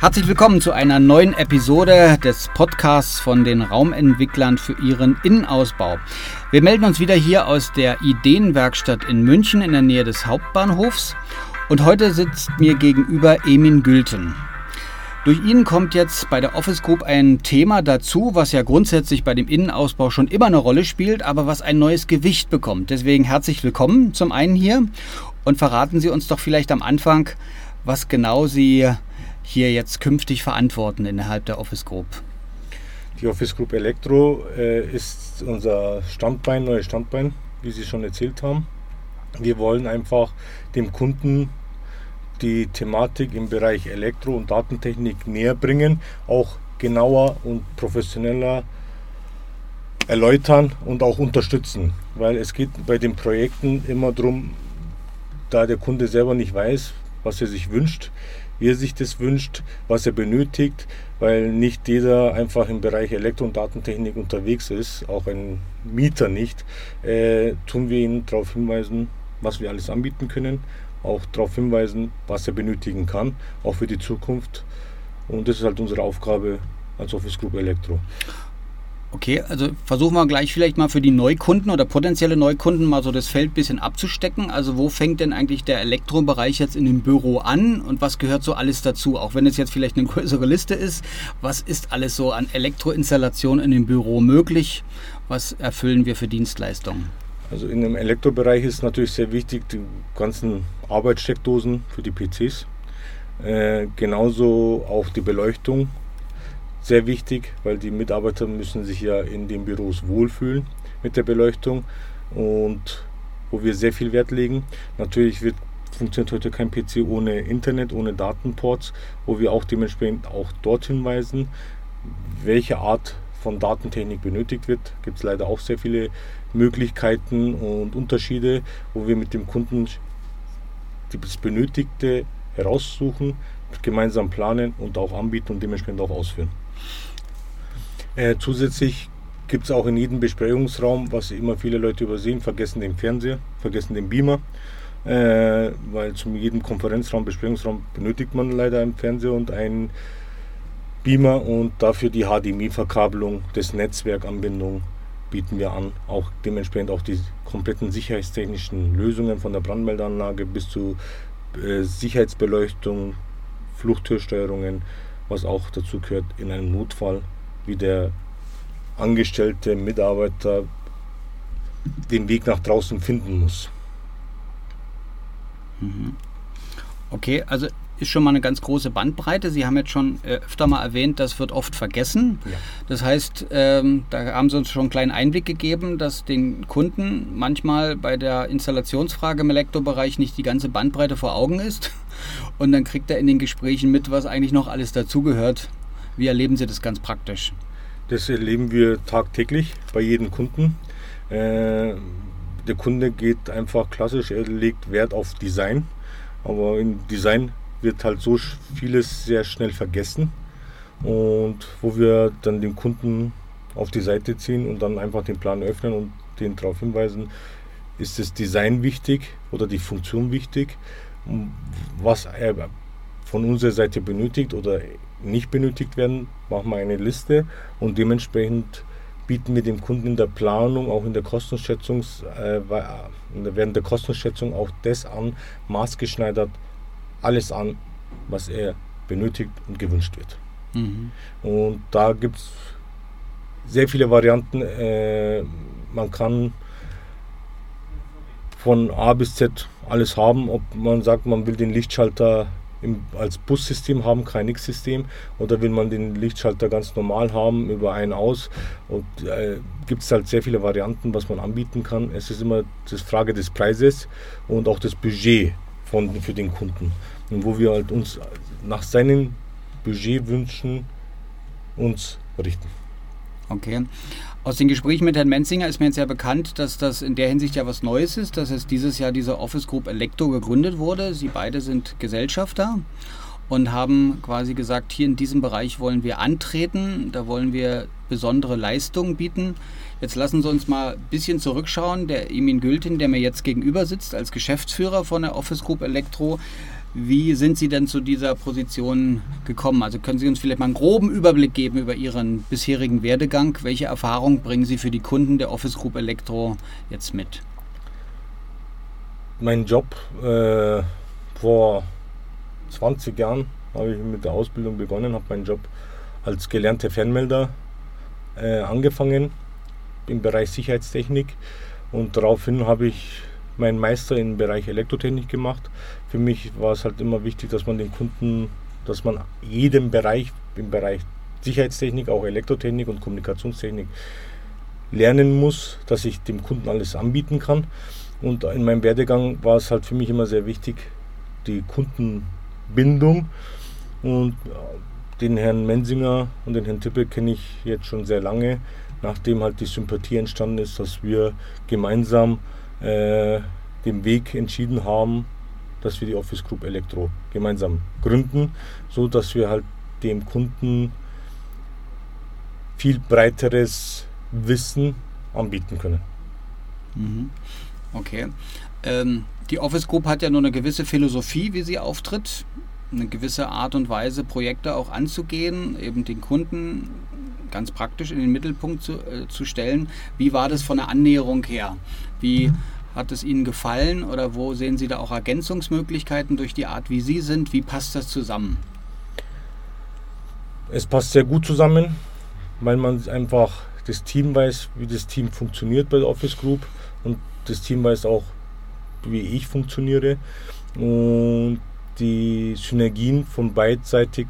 Herzlich willkommen zu einer neuen Episode des Podcasts von den Raumentwicklern für ihren Innenausbau. Wir melden uns wieder hier aus der Ideenwerkstatt in München in der Nähe des Hauptbahnhofs und heute sitzt mir gegenüber Emin Gülten. Durch ihn kommt jetzt bei der Office Group ein Thema dazu, was ja grundsätzlich bei dem Innenausbau schon immer eine Rolle spielt, aber was ein neues Gewicht bekommt. Deswegen herzlich willkommen zum einen hier und verraten Sie uns doch vielleicht am Anfang, was genau Sie hier jetzt künftig verantworten innerhalb der Office Group? Die Office Group Elektro äh, ist unser Standbein, neues Standbein, wie Sie schon erzählt haben. Wir wollen einfach dem Kunden die Thematik im Bereich Elektro- und Datentechnik näher bringen, auch genauer und professioneller erläutern und auch unterstützen. Weil es geht bei den Projekten immer darum, da der Kunde selber nicht weiß, was er sich wünscht, wie er sich das wünscht, was er benötigt, weil nicht jeder einfach im Bereich Elektro- und Datentechnik unterwegs ist, auch ein Mieter nicht, äh, tun wir ihn darauf hinweisen, was wir alles anbieten können, auch darauf hinweisen, was er benötigen kann, auch für die Zukunft. Und das ist halt unsere Aufgabe als Office Group Elektro. Okay, also versuchen wir gleich vielleicht mal für die Neukunden oder potenzielle Neukunden mal so das Feld ein bisschen abzustecken. Also wo fängt denn eigentlich der Elektrobereich jetzt in dem Büro an und was gehört so alles dazu? Auch wenn es jetzt vielleicht eine größere Liste ist, was ist alles so an Elektroinstallation in dem Büro möglich? Was erfüllen wir für Dienstleistungen? Also in dem Elektrobereich ist natürlich sehr wichtig die ganzen Arbeitssteckdosen für die PCs. Äh, genauso auch die Beleuchtung sehr wichtig, weil die Mitarbeiter müssen sich ja in den Büros wohlfühlen mit der Beleuchtung und wo wir sehr viel Wert legen. Natürlich wird, funktioniert heute kein PC ohne Internet, ohne Datenports, wo wir auch dementsprechend auch dort hinweisen, welche Art von Datentechnik benötigt wird. Gibt es leider auch sehr viele Möglichkeiten und Unterschiede, wo wir mit dem Kunden das Benötigte heraussuchen, gemeinsam planen und auch anbieten und dementsprechend auch ausführen. Äh, zusätzlich gibt es auch in jedem Besprechungsraum, was immer viele Leute übersehen, vergessen den Fernseher, vergessen den Beamer. Äh, weil zu jedem Konferenzraum, Besprechungsraum benötigt man leider einen Fernseher und einen Beamer und dafür die HDMI-Verkabelung des Netzwerkanbindung bieten wir an. Auch dementsprechend auch die kompletten sicherheitstechnischen Lösungen von der Brandmeldeanlage bis zu äh, Sicherheitsbeleuchtung, Fluchttürsteuerungen, was auch dazu gehört in einem Notfall wie der angestellte Mitarbeiter den Weg nach draußen finden muss. Mhm. Okay, also ist schon mal eine ganz große Bandbreite. Sie haben jetzt schon äh, öfter mal erwähnt, das wird oft vergessen. Ja. Das heißt, ähm, da haben Sie uns schon einen kleinen Einblick gegeben, dass den Kunden manchmal bei der Installationsfrage im Elektrobereich nicht die ganze Bandbreite vor Augen ist. Und dann kriegt er in den Gesprächen mit, was eigentlich noch alles dazugehört. Wie erleben Sie das ganz praktisch? Das erleben wir tagtäglich bei jedem Kunden. Äh, der Kunde geht einfach klassisch, er legt Wert auf Design. Aber im Design wird halt so vieles sehr schnell vergessen. Und wo wir dann den Kunden auf die Seite ziehen und dann einfach den Plan öffnen und den darauf hinweisen, ist das Design wichtig oder die Funktion wichtig, was er von unserer Seite benötigt oder nicht benötigt werden, machen wir eine Liste und dementsprechend bieten wir dem Kunden in der Planung, auch in der Kostenschätzung, äh, während der Kostenschätzung auch das an, maßgeschneidert, alles an, was er benötigt und gewünscht wird. Mhm. Und da gibt es sehr viele Varianten. Äh, man kann von A bis Z alles haben, ob man sagt, man will den Lichtschalter im, als Bussystem haben, kein X-System, oder will man den Lichtschalter ganz normal haben, über einen aus. Und äh, gibt es halt sehr viele Varianten, was man anbieten kann. Es ist immer die Frage des Preises und auch des Budget von, für den Kunden. Und wo wir halt uns nach seinen Budgetwünschen uns richten. Okay. Aus den Gesprächen mit Herrn Menzinger ist mir jetzt ja bekannt, dass das in der Hinsicht ja was Neues ist, dass es dieses Jahr diese Office Group Electro gegründet wurde. Sie beide sind Gesellschafter und haben quasi gesagt, hier in diesem Bereich wollen wir antreten, da wollen wir besondere Leistungen bieten. Jetzt lassen Sie uns mal ein bisschen zurückschauen. Der Emin Gültin, der mir jetzt gegenüber sitzt als Geschäftsführer von der Office Group Elektro, Wie sind Sie denn zu dieser Position gekommen? Also können Sie uns vielleicht mal einen groben Überblick geben über Ihren bisherigen Werdegang? Welche Erfahrungen bringen Sie für die Kunden der Office Group Elektro jetzt mit? Mein Job äh, vor 20 Jahren habe ich mit der Ausbildung begonnen, habe meinen Job als gelernter Fernmelder äh, angefangen im Bereich Sicherheitstechnik und daraufhin habe ich meinen Meister im Bereich Elektrotechnik gemacht. Für mich war es halt immer wichtig, dass man den Kunden, dass man jeden Bereich im Bereich Sicherheitstechnik, auch Elektrotechnik und Kommunikationstechnik lernen muss, dass ich dem Kunden alles anbieten kann. Und in meinem Werdegang war es halt für mich immer sehr wichtig, die Kundenbindung. Und den Herrn Mensinger und den Herrn Tippe kenne ich jetzt schon sehr lange, nachdem halt die Sympathie entstanden ist, dass wir gemeinsam äh, den Weg entschieden haben, dass wir die Office Group Elektro gemeinsam gründen, so dass wir halt dem Kunden viel breiteres Wissen anbieten können. Mhm. Okay. Ähm, die Office Group hat ja nur eine gewisse Philosophie, wie sie auftritt, eine gewisse Art und Weise, Projekte auch anzugehen, eben den Kunden ganz praktisch in den Mittelpunkt zu, äh, zu stellen. Wie war das von der Annäherung her? Wie hat es Ihnen gefallen oder wo sehen Sie da auch Ergänzungsmöglichkeiten durch die Art, wie Sie sind? Wie passt das zusammen? Es passt sehr gut zusammen, weil man einfach das Team weiß, wie das Team funktioniert bei der Office Group und das Team weiß auch, wie ich funktioniere. Und die Synergien von beidseitig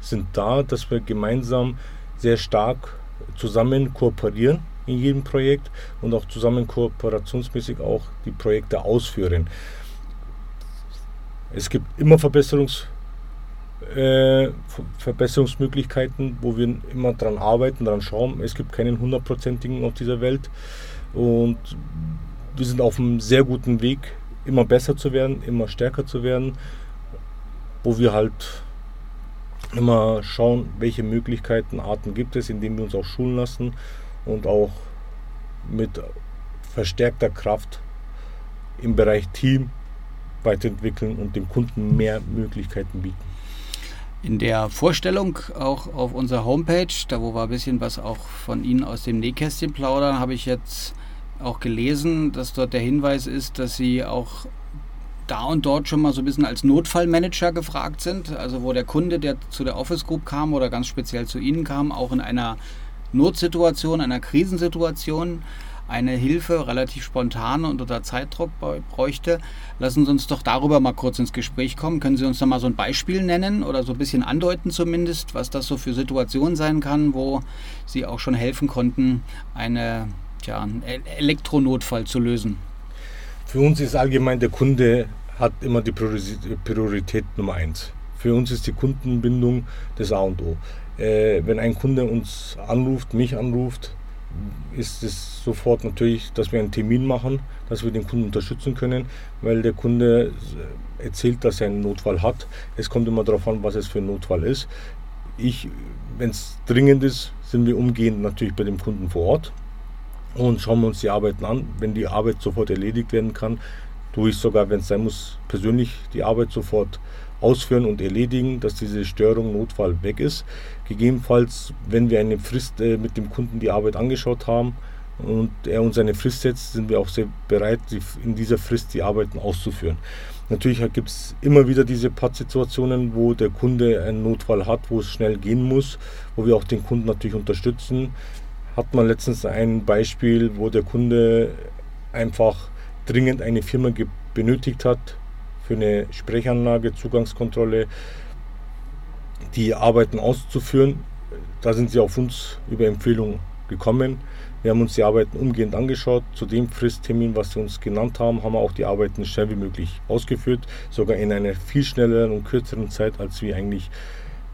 sind da, dass wir gemeinsam sehr stark zusammen kooperieren in jedem Projekt und auch zusammen kooperationsmäßig auch die Projekte ausführen. Es gibt immer Verbesserungs, äh, Verbesserungsmöglichkeiten, wo wir immer dran arbeiten, dran schauen. Es gibt keinen hundertprozentigen auf dieser Welt und wir sind auf einem sehr guten Weg, immer besser zu werden, immer stärker zu werden, wo wir halt immer schauen, welche Möglichkeiten, Arten gibt es, indem wir uns auch schulen lassen und auch mit verstärkter Kraft im Bereich Team weiterentwickeln und dem Kunden mehr Möglichkeiten bieten. In der Vorstellung auch auf unserer Homepage, da wo wir ein bisschen was auch von Ihnen aus dem Nähkästchen plaudern, habe ich jetzt auch gelesen, dass dort der Hinweis ist, dass Sie auch da und dort schon mal so ein bisschen als Notfallmanager gefragt sind. Also wo der Kunde, der zu der Office Group kam oder ganz speziell zu Ihnen kam, auch in einer Notsituation, einer Krisensituation eine Hilfe relativ spontan und unter Zeitdruck bräuchte. Lassen Sie uns doch darüber mal kurz ins Gespräch kommen. Können Sie uns da mal so ein Beispiel nennen oder so ein bisschen andeuten zumindest, was das so für Situationen sein kann, wo Sie auch schon helfen konnten, eine, tja, einen Elektronotfall zu lösen? Für uns ist allgemein der Kunde hat immer die Priorität Nummer eins. Für uns ist die Kundenbindung das A und O. Äh, wenn ein Kunde uns anruft, mich anruft, ist es sofort natürlich, dass wir einen Termin machen, dass wir den Kunden unterstützen können, weil der Kunde erzählt, dass er einen Notfall hat. Es kommt immer darauf an, was es für ein Notfall ist. Ich, wenn es dringend ist, sind wir umgehend natürlich bei dem Kunden vor Ort und schauen wir uns die Arbeiten an. Wenn die Arbeit sofort erledigt werden kann, tue ich sogar, wenn es sein muss, persönlich die Arbeit sofort ausführen und erledigen, dass diese Störung, Notfall weg ist. Gegebenenfalls, wenn wir eine Frist äh, mit dem Kunden die Arbeit angeschaut haben und er uns eine Frist setzt, sind wir auch sehr bereit, in dieser Frist die Arbeiten auszuführen. Natürlich gibt es immer wieder diese Pattsituationen, wo der Kunde einen Notfall hat, wo es schnell gehen muss, wo wir auch den Kunden natürlich unterstützen. Hat man letztens ein Beispiel, wo der Kunde einfach dringend eine Firma benötigt hat, für eine Sprechanlage, Zugangskontrolle, die Arbeiten auszuführen. Da sind sie auf uns über Empfehlung gekommen. Wir haben uns die Arbeiten umgehend angeschaut. Zu dem Fristtermin, was sie uns genannt haben, haben wir auch die Arbeiten schnell wie möglich ausgeführt. Sogar in einer viel schnelleren und kürzeren Zeit, als wir eigentlich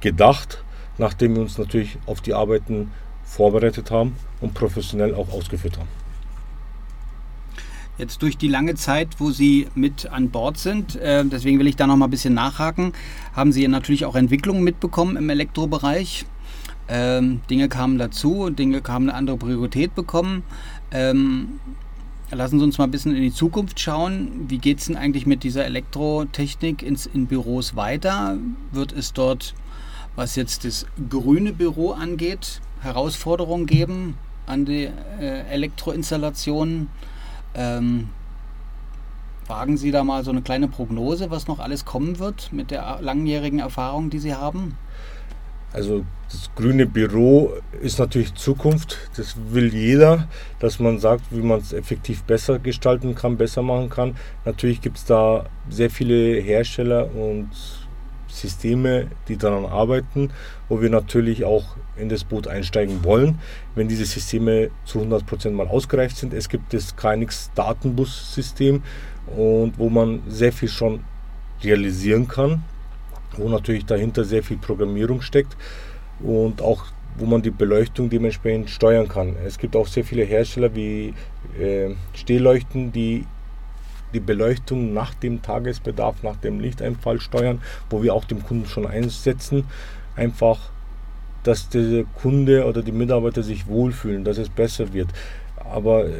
gedacht, nachdem wir uns natürlich auf die Arbeiten vorbereitet haben und professionell auch ausgeführt haben. Jetzt durch die lange Zeit, wo Sie mit an Bord sind, äh, deswegen will ich da noch mal ein bisschen nachhaken, haben Sie natürlich auch Entwicklungen mitbekommen im Elektrobereich. Ähm, Dinge kamen dazu, Dinge haben eine andere Priorität bekommen. Ähm, Lassen Sie uns mal ein bisschen in die Zukunft schauen. Wie geht es denn eigentlich mit dieser Elektrotechnik ins, in Büros weiter? Wird es dort, was jetzt das grüne Büro angeht, Herausforderungen geben an die äh, Elektroinstallationen? Ähm, wagen Sie da mal so eine kleine Prognose, was noch alles kommen wird mit der langjährigen Erfahrung, die Sie haben? Also das grüne Büro ist natürlich Zukunft. Das will jeder, dass man sagt, wie man es effektiv besser gestalten kann, besser machen kann. Natürlich gibt es da sehr viele Hersteller und Systeme, die daran arbeiten, wo wir natürlich auch in das Boot einsteigen wollen, wenn diese Systeme zu 100% mal ausgereift sind. Es gibt das KNX Datenbus-System und wo man sehr viel schon realisieren kann wo natürlich dahinter sehr viel Programmierung steckt und auch wo man die Beleuchtung dementsprechend steuern kann. Es gibt auch sehr viele Hersteller wie äh, Stehleuchten, die die Beleuchtung nach dem Tagesbedarf, nach dem Lichteinfall steuern, wo wir auch dem Kunden schon einsetzen. Einfach, dass der Kunde oder die Mitarbeiter sich wohlfühlen, dass es besser wird. Aber äh,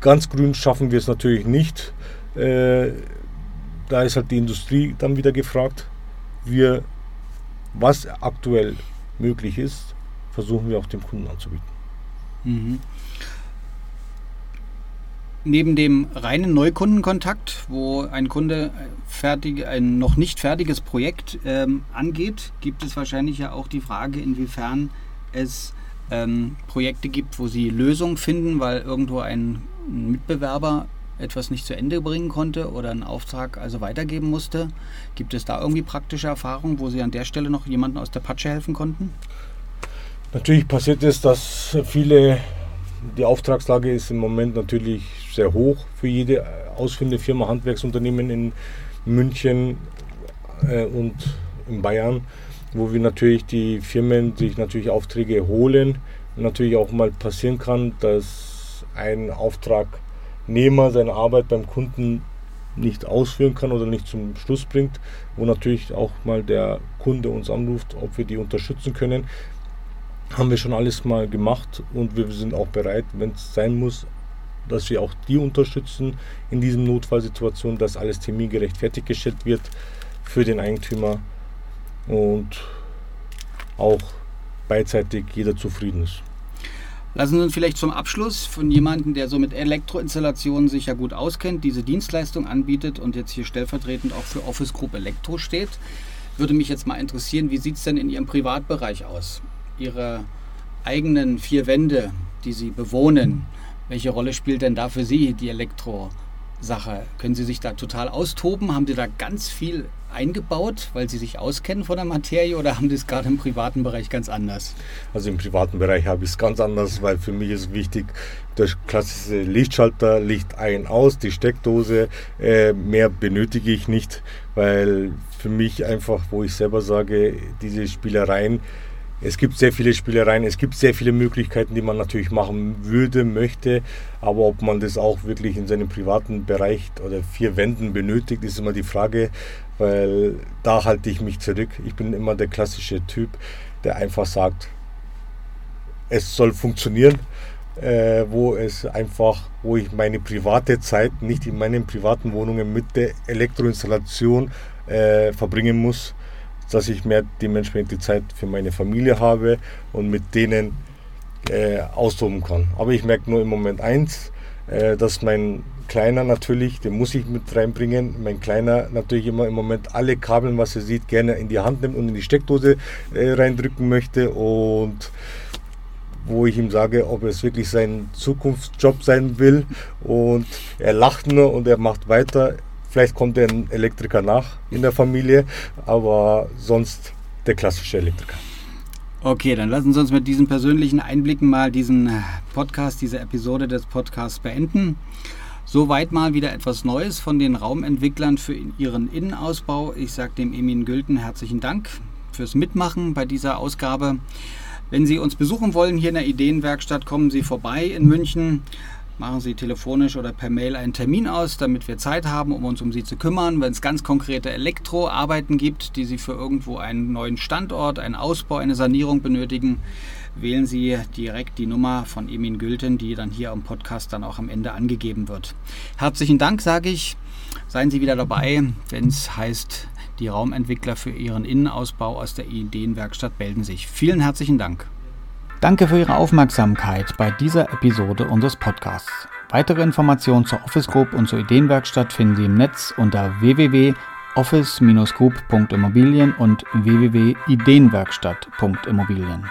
ganz grün schaffen wir es natürlich nicht. Äh, da ist halt die Industrie dann wieder gefragt. Wir, was aktuell möglich ist, versuchen wir auch dem Kunden anzubieten. Mhm. Neben dem reinen Neukundenkontakt, wo ein Kunde fertig, ein noch nicht fertiges Projekt ähm, angeht, gibt es wahrscheinlich ja auch die Frage, inwiefern es ähm, Projekte gibt, wo Sie Lösungen finden, weil irgendwo ein Mitbewerber etwas nicht zu Ende bringen konnte oder einen Auftrag also weitergeben musste. Gibt es da irgendwie praktische Erfahrungen, wo Sie an der Stelle noch jemanden aus der Patsche helfen konnten? Natürlich passiert es, dass viele, die Auftragslage ist im Moment natürlich sehr hoch für jede ausführende Firma, Handwerksunternehmen in München äh, und in Bayern, wo wir natürlich die Firmen sich natürlich Aufträge holen. Natürlich auch mal passieren kann, dass ein Auftrag Nehmer seine Arbeit beim Kunden nicht ausführen kann oder nicht zum Schluss bringt, wo natürlich auch mal der Kunde uns anruft, ob wir die unterstützen können. Haben wir schon alles mal gemacht und wir sind auch bereit, wenn es sein muss, dass wir auch die unterstützen in diesen Notfallsituationen, dass alles termingerecht fertiggestellt wird für den Eigentümer und auch beidseitig jeder zufrieden ist. Lassen Sie uns vielleicht zum Abschluss von jemandem, der so mit Elektroinstallationen sich ja gut auskennt, diese Dienstleistung anbietet und jetzt hier stellvertretend auch für Office Group Elektro steht, würde mich jetzt mal interessieren, wie sieht es denn in Ihrem Privatbereich aus? Ihre eigenen vier Wände, die Sie bewohnen, welche Rolle spielt denn da für Sie die Elektrosache? Können Sie sich da total austoben? Haben Sie da ganz viel eingebaut, weil Sie sich auskennen von der Materie oder haben Sie es gerade im privaten Bereich ganz anders? Also im privaten Bereich habe ich es ganz anders, weil für mich ist wichtig, der klassische Lichtschalter, Licht ein, aus, die Steckdose, äh, mehr benötige ich nicht, weil für mich einfach, wo ich selber sage, diese Spielereien, es gibt sehr viele Spielereien, es gibt sehr viele Möglichkeiten, die man natürlich machen würde, möchte, aber ob man das auch wirklich in seinem privaten Bereich oder vier Wänden benötigt, ist immer die Frage, weil da halte ich mich zurück. Ich bin immer der klassische Typ, der einfach sagt, es soll funktionieren, äh, wo es einfach, wo ich meine private Zeit nicht in meinen privaten Wohnungen mit der Elektroinstallation äh, verbringen muss dass ich mehr dementsprechend die Zeit für meine Familie habe und mit denen äh, austoben kann. Aber ich merke nur im Moment eins, äh, dass mein Kleiner natürlich, den muss ich mit reinbringen, mein Kleiner natürlich immer im Moment alle Kabeln, was er sieht, gerne in die Hand nimmt und in die Steckdose äh, reindrücken möchte und wo ich ihm sage, ob es wirklich sein Zukunftsjob sein will und er lacht nur und er macht weiter. Vielleicht kommt ein Elektriker nach in der Familie, aber sonst der klassische Elektriker. Okay, dann lassen Sie uns mit diesen persönlichen Einblicken mal diesen Podcast, diese Episode des Podcasts beenden. Soweit mal wieder etwas Neues von den Raumentwicklern für ihren Innenausbau. Ich sage dem Emin Gülten herzlichen Dank fürs Mitmachen bei dieser Ausgabe. Wenn Sie uns besuchen wollen hier in der Ideenwerkstatt, kommen Sie vorbei in München machen Sie telefonisch oder per Mail einen Termin aus, damit wir Zeit haben, um uns um Sie zu kümmern. Wenn es ganz konkrete Elektroarbeiten gibt, die Sie für irgendwo einen neuen Standort, einen Ausbau, eine Sanierung benötigen, wählen Sie direkt die Nummer von Emin Gülten, die dann hier am Podcast dann auch am Ende angegeben wird. Herzlichen Dank, sage ich. Seien Sie wieder dabei, wenn es heißt, die Raumentwickler für Ihren Innenausbau aus der Ideenwerkstatt melden sich. Vielen herzlichen Dank. Danke für Ihre Aufmerksamkeit bei dieser Episode unseres Podcasts. Weitere Informationen zur Office Group und zur Ideenwerkstatt finden Sie im Netz unter www.office-group.immobilien und www.ideenwerkstatt.immobilien.